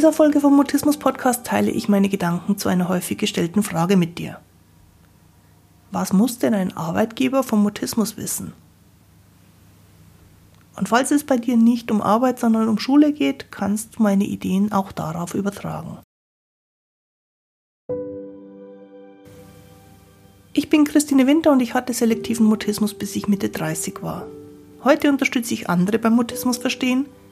dieser Folge vom Mutismus Podcast teile ich meine Gedanken zu einer häufig gestellten Frage mit dir. Was muss denn ein Arbeitgeber vom Mutismus wissen? Und falls es bei dir nicht um Arbeit, sondern um Schule geht, kannst du meine Ideen auch darauf übertragen. Ich bin Christine Winter und ich hatte selektiven Mutismus, bis ich Mitte 30 war. Heute unterstütze ich andere beim Mutismus verstehen,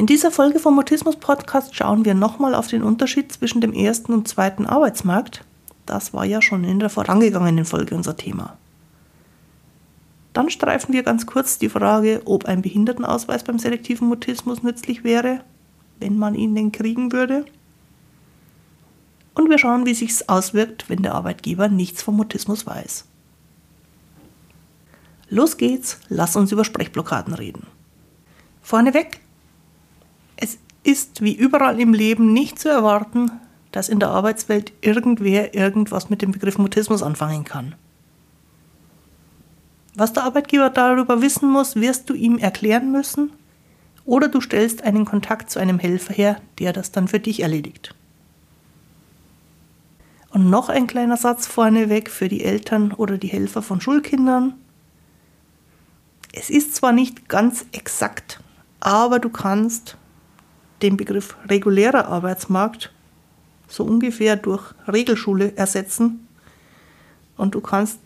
In dieser Folge vom Mutismus Podcast schauen wir nochmal auf den Unterschied zwischen dem ersten und zweiten Arbeitsmarkt. Das war ja schon in der vorangegangenen Folge unser Thema. Dann streifen wir ganz kurz die Frage, ob ein Behindertenausweis beim selektiven Mutismus nützlich wäre, wenn man ihn denn kriegen würde. Und wir schauen, wie sich auswirkt, wenn der Arbeitgeber nichts vom Mutismus weiß. Los geht's, lass uns über Sprechblockaden reden. Vorneweg, ist wie überall im Leben nicht zu erwarten, dass in der Arbeitswelt irgendwer irgendwas mit dem Begriff Mutismus anfangen kann. Was der Arbeitgeber darüber wissen muss, wirst du ihm erklären müssen oder du stellst einen Kontakt zu einem Helfer her, der das dann für dich erledigt. Und noch ein kleiner Satz vorneweg für die Eltern oder die Helfer von Schulkindern. Es ist zwar nicht ganz exakt, aber du kannst den Begriff regulärer Arbeitsmarkt so ungefähr durch Regelschule ersetzen und du kannst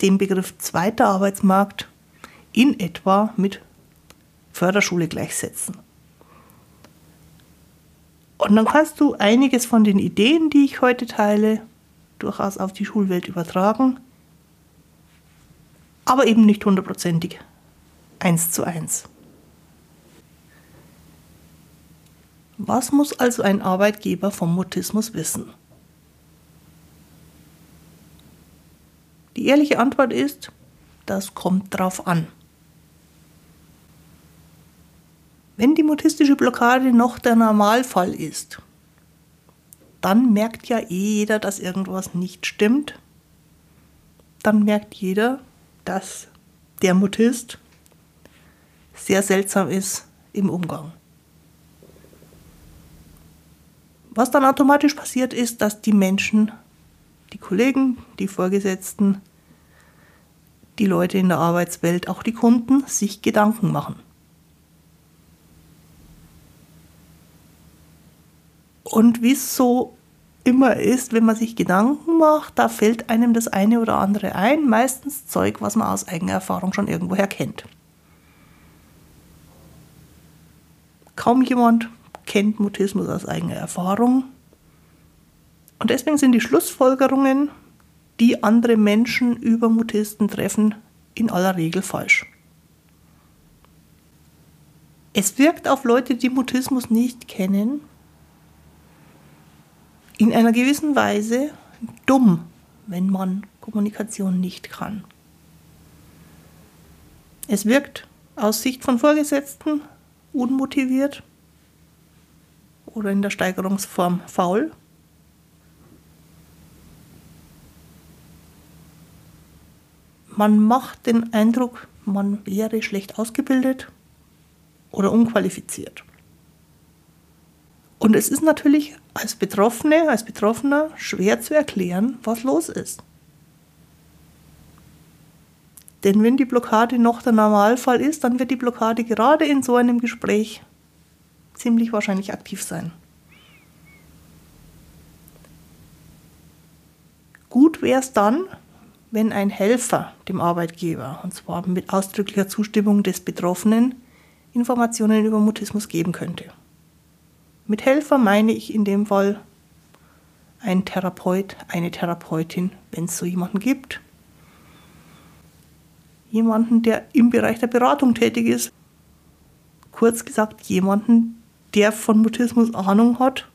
den Begriff zweiter Arbeitsmarkt in etwa mit Förderschule gleichsetzen. Und dann kannst du einiges von den Ideen, die ich heute teile, durchaus auf die Schulwelt übertragen, aber eben nicht hundertprozentig eins zu eins. Was muss also ein Arbeitgeber vom Mutismus wissen? Die ehrliche Antwort ist, das kommt drauf an. Wenn die mutistische Blockade noch der Normalfall ist, dann merkt ja eh jeder, dass irgendwas nicht stimmt. Dann merkt jeder, dass der Mutist sehr seltsam ist im Umgang. Was dann automatisch passiert ist, dass die Menschen, die Kollegen, die Vorgesetzten, die Leute in der Arbeitswelt, auch die Kunden, sich Gedanken machen. Und wie es so immer ist, wenn man sich Gedanken macht, da fällt einem das eine oder andere ein, meistens Zeug, was man aus eigener Erfahrung schon irgendwoher kennt. Kaum jemand kennt Mutismus aus eigener Erfahrung. Und deswegen sind die Schlussfolgerungen die andere Menschen über Mutisten treffen, in aller Regel falsch. Es wirkt auf Leute, die Mutismus nicht kennen, in einer gewissen Weise dumm, wenn man Kommunikation nicht kann. Es wirkt aus Sicht von Vorgesetzten unmotiviert oder in der Steigerungsform faul. Man macht den Eindruck, man wäre schlecht ausgebildet oder unqualifiziert. Und es ist natürlich als Betroffene, als Betroffener schwer zu erklären, was los ist. Denn wenn die Blockade noch der Normalfall ist, dann wird die Blockade gerade in so einem Gespräch ziemlich wahrscheinlich aktiv sein. Gut wäre es dann, wenn ein Helfer dem Arbeitgeber, und zwar mit ausdrücklicher Zustimmung des Betroffenen, Informationen über Mutismus geben könnte. Mit Helfer meine ich in dem Fall ein Therapeut, eine Therapeutin, wenn es so jemanden gibt. Jemanden, der im Bereich der Beratung tätig ist. Kurz gesagt, jemanden, der von Mutismus Ahnung hat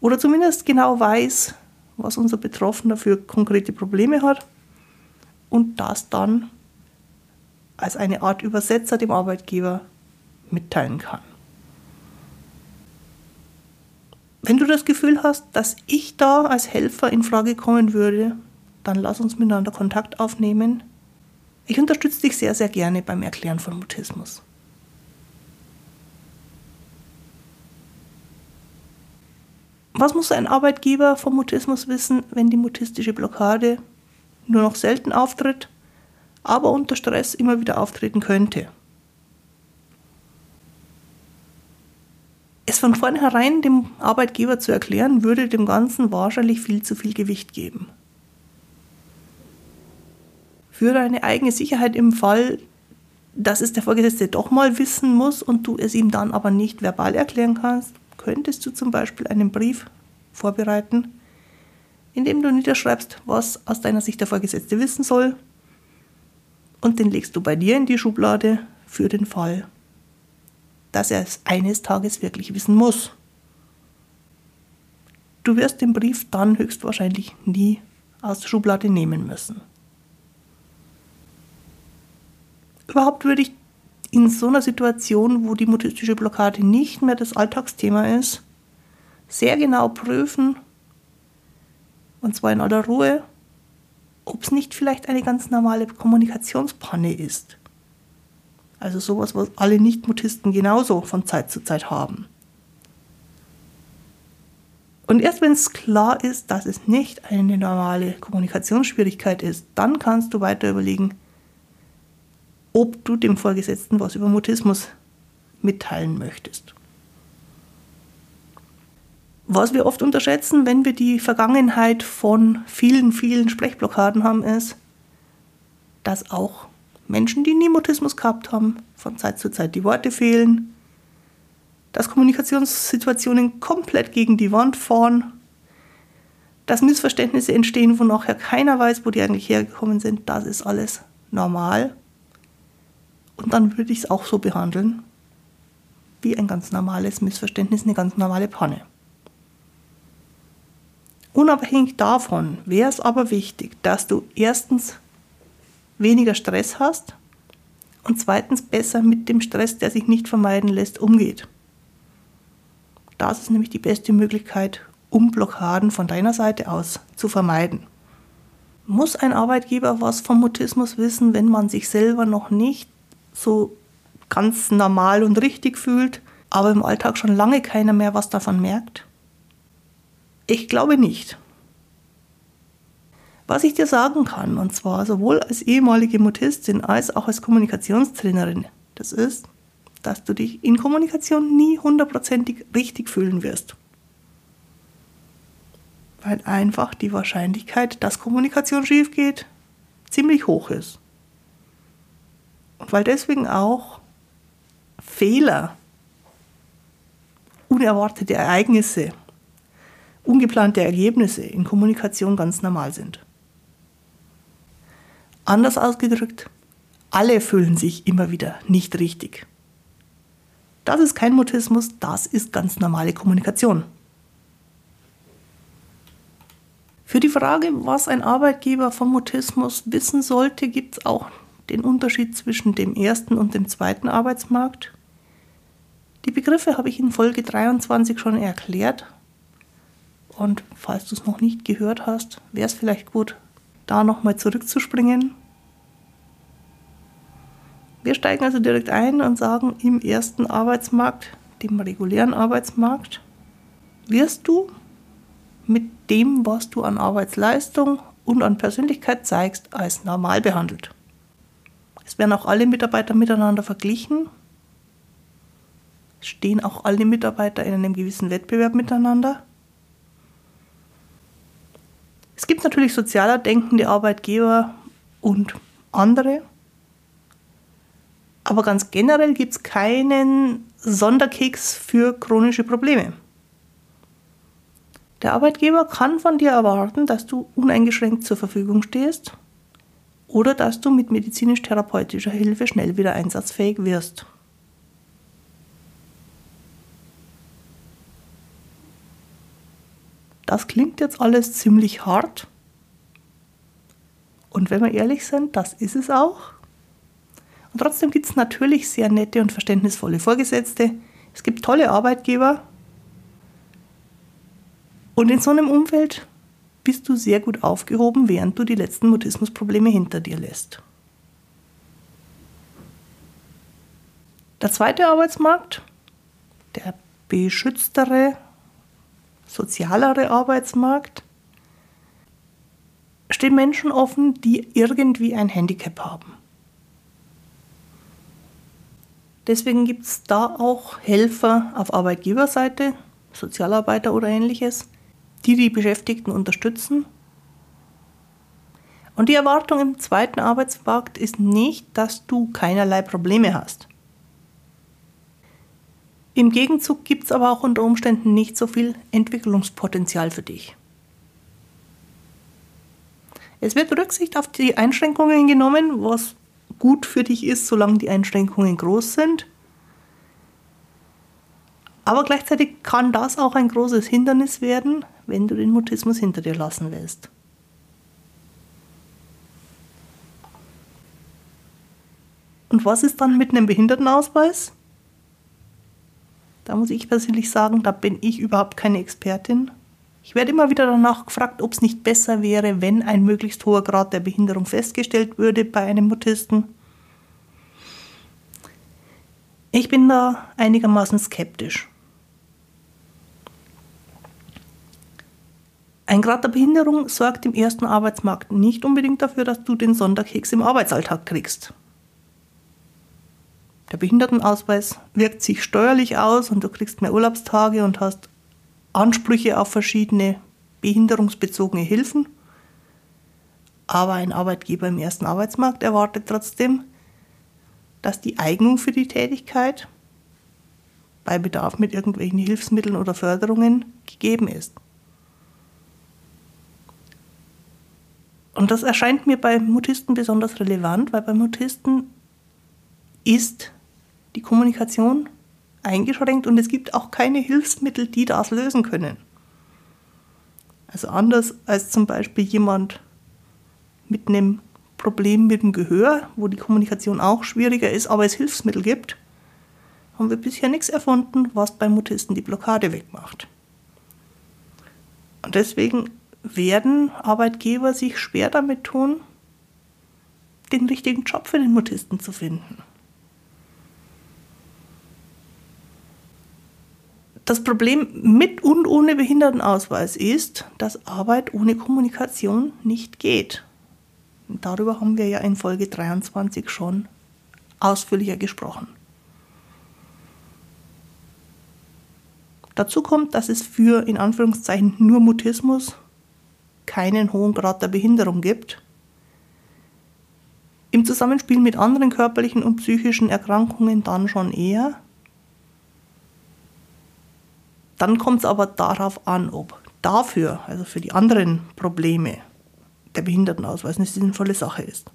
oder zumindest genau weiß, was unser Betroffener für konkrete Probleme hat und das dann als eine Art Übersetzer dem Arbeitgeber mitteilen kann. Wenn du das Gefühl hast, dass ich da als Helfer in Frage kommen würde, dann lass uns miteinander Kontakt aufnehmen. Ich unterstütze dich sehr, sehr gerne beim Erklären von Mutismus. Was muss ein Arbeitgeber vom Mutismus wissen, wenn die mutistische Blockade nur noch selten auftritt, aber unter Stress immer wieder auftreten könnte? Es von vornherein dem Arbeitgeber zu erklären, würde dem Ganzen wahrscheinlich viel zu viel Gewicht geben. Für deine eigene Sicherheit im Fall, dass es der Vorgesetzte doch mal wissen muss und du es ihm dann aber nicht verbal erklären kannst, könntest du zum Beispiel einen Brief vorbereiten, in dem du niederschreibst, was aus deiner Sicht der Vorgesetzte wissen soll, und den legst du bei dir in die Schublade für den Fall, dass er es eines Tages wirklich wissen muss. Du wirst den Brief dann höchstwahrscheinlich nie aus der Schublade nehmen müssen. Überhaupt würde ich in so einer Situation, wo die mutistische Blockade nicht mehr das Alltagsthema ist, sehr genau prüfen, und zwar in aller Ruhe, ob es nicht vielleicht eine ganz normale Kommunikationspanne ist. Also sowas, was alle Nichtmutisten genauso von Zeit zu Zeit haben. Und erst wenn es klar ist, dass es nicht eine normale Kommunikationsschwierigkeit ist, dann kannst du weiter überlegen, ob du dem Vorgesetzten was über Mutismus mitteilen möchtest. Was wir oft unterschätzen, wenn wir die Vergangenheit von vielen, vielen Sprechblockaden haben, ist, dass auch Menschen, die nie Mutismus gehabt haben, von Zeit zu Zeit die Worte fehlen, dass Kommunikationssituationen komplett gegen die Wand fahren, dass Missverständnisse entstehen, wo nachher keiner weiß, wo die eigentlich hergekommen sind. Das ist alles normal. Und dann würde ich es auch so behandeln, wie ein ganz normales Missverständnis, eine ganz normale Panne. Unabhängig davon wäre es aber wichtig, dass du erstens weniger Stress hast und zweitens besser mit dem Stress, der sich nicht vermeiden lässt, umgeht. Das ist nämlich die beste Möglichkeit, um Blockaden von deiner Seite aus zu vermeiden. Muss ein Arbeitgeber was vom Mutismus wissen, wenn man sich selber noch nicht so ganz normal und richtig fühlt, aber im Alltag schon lange keiner mehr was davon merkt? Ich glaube nicht. Was ich dir sagen kann, und zwar sowohl als ehemalige Mutistin als auch als Kommunikationstrainerin, das ist, dass du dich in Kommunikation nie hundertprozentig richtig fühlen wirst. Weil einfach die Wahrscheinlichkeit, dass Kommunikation schief geht, ziemlich hoch ist. Weil deswegen auch Fehler, unerwartete Ereignisse, ungeplante Ergebnisse in Kommunikation ganz normal sind. Anders ausgedrückt, alle fühlen sich immer wieder nicht richtig. Das ist kein Mutismus, das ist ganz normale Kommunikation. Für die Frage, was ein Arbeitgeber vom Mutismus wissen sollte, gibt es auch den Unterschied zwischen dem ersten und dem zweiten Arbeitsmarkt. Die Begriffe habe ich in Folge 23 schon erklärt. Und falls du es noch nicht gehört hast, wäre es vielleicht gut, da nochmal zurückzuspringen. Wir steigen also direkt ein und sagen, im ersten Arbeitsmarkt, dem regulären Arbeitsmarkt, wirst du mit dem, was du an Arbeitsleistung und an Persönlichkeit zeigst, als normal behandelt. Werden auch alle Mitarbeiter miteinander verglichen. Stehen auch alle Mitarbeiter in einem gewissen Wettbewerb miteinander. Es gibt natürlich sozialer denkende Arbeitgeber und andere. Aber ganz generell gibt es keinen Sonderkeks für chronische Probleme. Der Arbeitgeber kann von dir erwarten, dass du uneingeschränkt zur Verfügung stehst oder dass du mit medizinisch-therapeutischer Hilfe schnell wieder einsatzfähig wirst. das klingt jetzt alles ziemlich hart. Und wenn wir ehrlich sind, das ist es auch. Und trotzdem gibt es natürlich sehr nette und verständnisvolle Vorgesetzte. Es gibt tolle Arbeitgeber. Und in so einem Umfeld bist du sehr gut aufgehoben, während du die letzten Mutismusprobleme hinter dir lässt. Der zweite Arbeitsmarkt, der beschütztere, sozialere Arbeitsmarkt, steht Menschen offen, die irgendwie ein Handicap haben. Deswegen gibt es da auch Helfer auf Arbeitgeberseite, Sozialarbeiter oder ähnliches, die die Beschäftigten unterstützen. Und die Erwartung im zweiten Arbeitsmarkt ist nicht, dass du keinerlei Probleme hast. Im Gegenzug gibt es aber auch unter Umständen nicht so viel Entwicklungspotenzial für dich. Es wird Rücksicht auf die Einschränkungen genommen, was gut für dich ist, solange die Einschränkungen groß sind. Aber gleichzeitig kann das auch ein großes Hindernis werden, wenn du den Mutismus hinter dir lassen willst. Und was ist dann mit einem Behindertenausweis? Da muss ich persönlich sagen, da bin ich überhaupt keine Expertin. Ich werde immer wieder danach gefragt, ob es nicht besser wäre, wenn ein möglichst hoher Grad der Behinderung festgestellt würde bei einem Mutisten. Ich bin da einigermaßen skeptisch. Ein Grad der Behinderung sorgt im ersten Arbeitsmarkt nicht unbedingt dafür, dass du den Sonderkeks im Arbeitsalltag kriegst. Der Behindertenausweis wirkt sich steuerlich aus und du kriegst mehr Urlaubstage und hast Ansprüche auf verschiedene behinderungsbezogene Hilfen. Aber ein Arbeitgeber im ersten Arbeitsmarkt erwartet trotzdem, dass die Eignung für die Tätigkeit bei Bedarf mit irgendwelchen Hilfsmitteln oder Förderungen gegeben ist. Und das erscheint mir bei Mutisten besonders relevant, weil bei Mutisten ist die Kommunikation eingeschränkt und es gibt auch keine Hilfsmittel, die das lösen können. Also anders als zum Beispiel jemand mit einem Problem mit dem Gehör, wo die Kommunikation auch schwieriger ist, aber es Hilfsmittel gibt, haben wir bisher nichts erfunden, was beim Mutisten die Blockade wegmacht. Und deswegen werden Arbeitgeber sich schwer damit tun, den richtigen Job für den Mutisten zu finden. Das Problem mit und ohne Behindertenausweis ist, dass Arbeit ohne Kommunikation nicht geht. Darüber haben wir ja in Folge 23 schon ausführlicher gesprochen. Dazu kommt, dass es für in Anführungszeichen nur Mutismus keinen hohen Grad der Behinderung gibt. Im Zusammenspiel mit anderen körperlichen und psychischen Erkrankungen dann schon eher. Dann kommt es aber darauf an, ob dafür, also für die anderen Probleme, der Behindertenausweis eine sinnvolle Sache ist.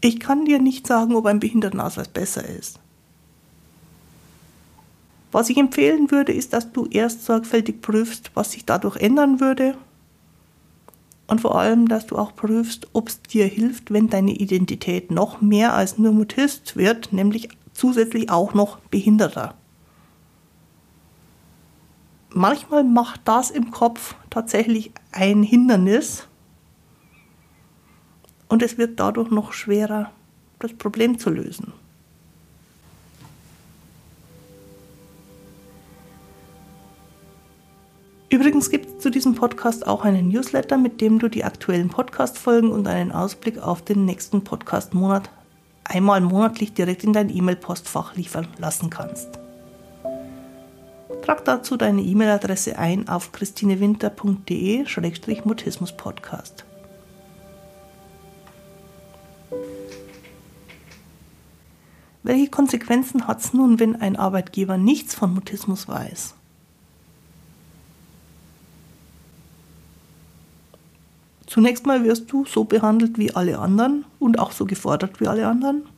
Ich kann dir nicht sagen, ob ein Behindertenausweis besser ist. Was ich empfehlen würde, ist, dass du erst sorgfältig prüfst, was sich dadurch ändern würde. Und vor allem, dass du auch prüfst, ob es dir hilft, wenn deine Identität noch mehr als nur Mutist wird, nämlich zusätzlich auch noch Behinderter. Manchmal macht das im Kopf tatsächlich ein Hindernis und es wird dadurch noch schwerer, das Problem zu lösen. Übrigens gibt es zu diesem Podcast auch einen Newsletter, mit dem du die aktuellen Podcast-Folgen und einen Ausblick auf den nächsten Podcast-Monat einmal monatlich direkt in dein E-Mail-Postfach liefern lassen kannst. Trag dazu deine E-Mail-Adresse ein auf christinewinter.de-mutismus-podcast. Welche Konsequenzen hat es nun, wenn ein Arbeitgeber nichts von Mutismus weiß? Zunächst mal wirst du so behandelt wie alle anderen und auch so gefordert wie alle anderen.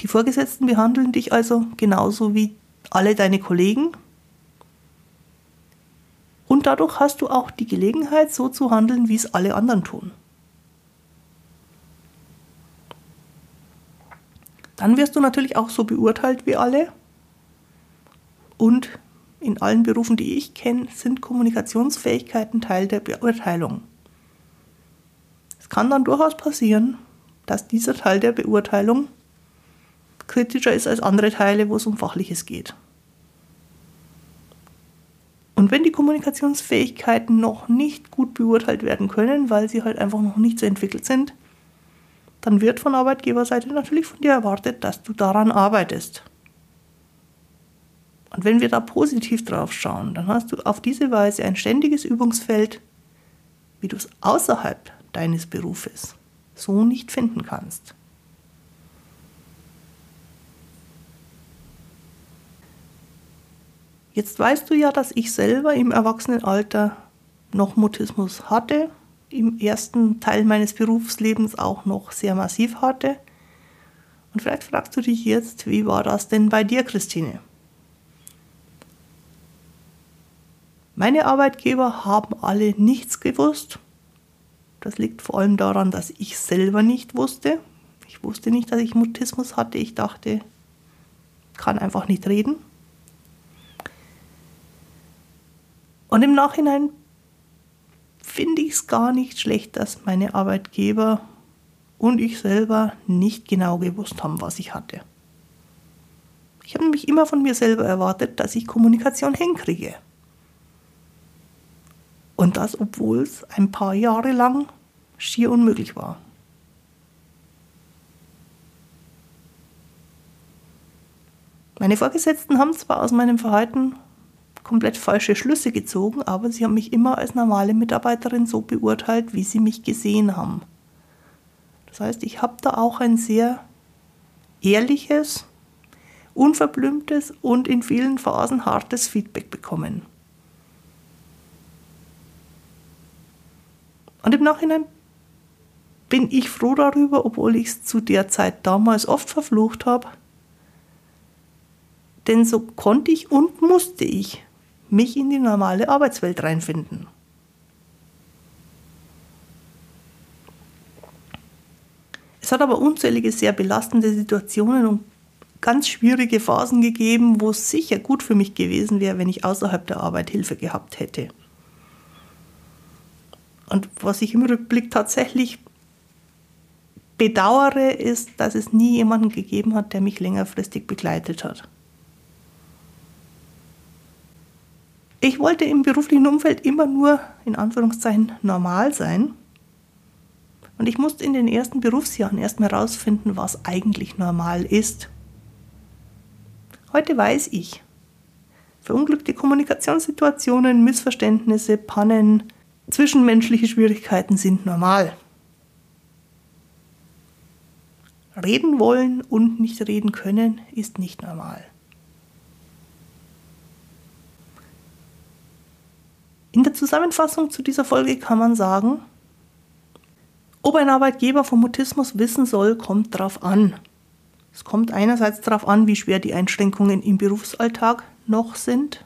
Die Vorgesetzten behandeln dich also genauso wie alle deine Kollegen. Und dadurch hast du auch die Gelegenheit, so zu handeln, wie es alle anderen tun. Dann wirst du natürlich auch so beurteilt wie alle. Und in allen Berufen, die ich kenne, sind Kommunikationsfähigkeiten Teil der Beurteilung. Es kann dann durchaus passieren, dass dieser Teil der Beurteilung kritischer ist als andere Teile, wo es um Fachliches geht. Und wenn die Kommunikationsfähigkeiten noch nicht gut beurteilt werden können, weil sie halt einfach noch nicht so entwickelt sind, dann wird von Arbeitgeberseite natürlich von dir erwartet, dass du daran arbeitest. Und wenn wir da positiv drauf schauen, dann hast du auf diese Weise ein ständiges Übungsfeld, wie du es außerhalb deines Berufes so nicht finden kannst. Jetzt weißt du ja, dass ich selber im Erwachsenenalter noch Mutismus hatte im ersten Teil meines Berufslebens auch noch sehr massiv hatte. Und vielleicht fragst du dich jetzt, wie war das denn bei dir, Christine? Meine Arbeitgeber haben alle nichts gewusst. Das liegt vor allem daran, dass ich selber nicht wusste. Ich wusste nicht, dass ich Mutismus hatte. Ich dachte, kann einfach nicht reden. Und im Nachhinein finde ich es gar nicht schlecht, dass meine Arbeitgeber und ich selber nicht genau gewusst haben, was ich hatte. Ich habe nämlich immer von mir selber erwartet, dass ich Kommunikation hinkriege. Und das, obwohl es ein paar Jahre lang schier unmöglich war. Meine Vorgesetzten haben zwar aus meinem Verhalten komplett falsche Schlüsse gezogen, aber sie haben mich immer als normale Mitarbeiterin so beurteilt, wie sie mich gesehen haben. Das heißt, ich habe da auch ein sehr ehrliches, unverblümtes und in vielen Phasen hartes Feedback bekommen. Und im Nachhinein bin ich froh darüber, obwohl ich es zu der Zeit damals oft verflucht habe. Denn so konnte ich und musste ich mich in die normale Arbeitswelt reinfinden. Es hat aber unzählige sehr belastende Situationen und ganz schwierige Phasen gegeben, wo es sicher gut für mich gewesen wäre, wenn ich außerhalb der Arbeit Hilfe gehabt hätte. Und was ich im Rückblick tatsächlich bedauere, ist, dass es nie jemanden gegeben hat, der mich längerfristig begleitet hat. Ich wollte im beruflichen Umfeld immer nur in Anführungszeichen normal sein. Und ich musste in den ersten Berufsjahren erstmal herausfinden, was eigentlich normal ist. Heute weiß ich, verunglückte Kommunikationssituationen, Missverständnisse, Pannen, zwischenmenschliche Schwierigkeiten sind normal. Reden wollen und nicht reden können ist nicht normal. In der Zusammenfassung zu dieser Folge kann man sagen, ob ein Arbeitgeber vom Mutismus wissen soll, kommt darauf an. Es kommt einerseits darauf an, wie schwer die Einschränkungen im Berufsalltag noch sind.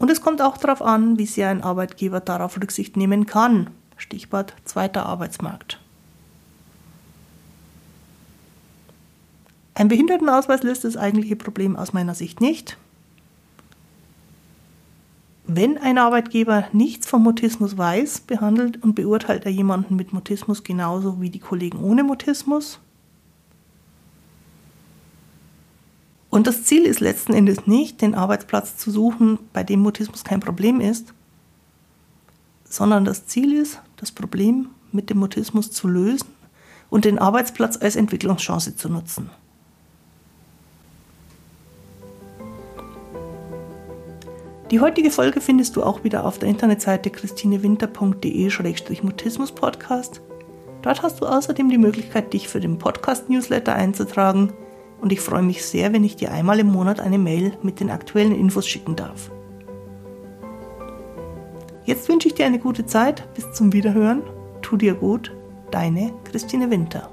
Und es kommt auch darauf an, wie sehr ein Arbeitgeber darauf Rücksicht nehmen kann. Stichwort zweiter Arbeitsmarkt. Ein Behindertenausweis löst das eigentliche Problem aus meiner Sicht nicht. Wenn ein Arbeitgeber nichts vom Mutismus weiß, behandelt und beurteilt er jemanden mit Mutismus genauso wie die Kollegen ohne Mutismus. Und das Ziel ist letzten Endes nicht, den Arbeitsplatz zu suchen, bei dem Mutismus kein Problem ist, sondern das Ziel ist, das Problem mit dem Mutismus zu lösen und den Arbeitsplatz als Entwicklungschance zu nutzen. Die heutige Folge findest du auch wieder auf der Internetseite christinewinter.de-mutismus-podcast. Dort hast du außerdem die Möglichkeit, dich für den Podcast-Newsletter einzutragen und ich freue mich sehr, wenn ich dir einmal im Monat eine Mail mit den aktuellen Infos schicken darf. Jetzt wünsche ich dir eine gute Zeit. Bis zum Wiederhören. Tu dir gut. Deine Christine Winter.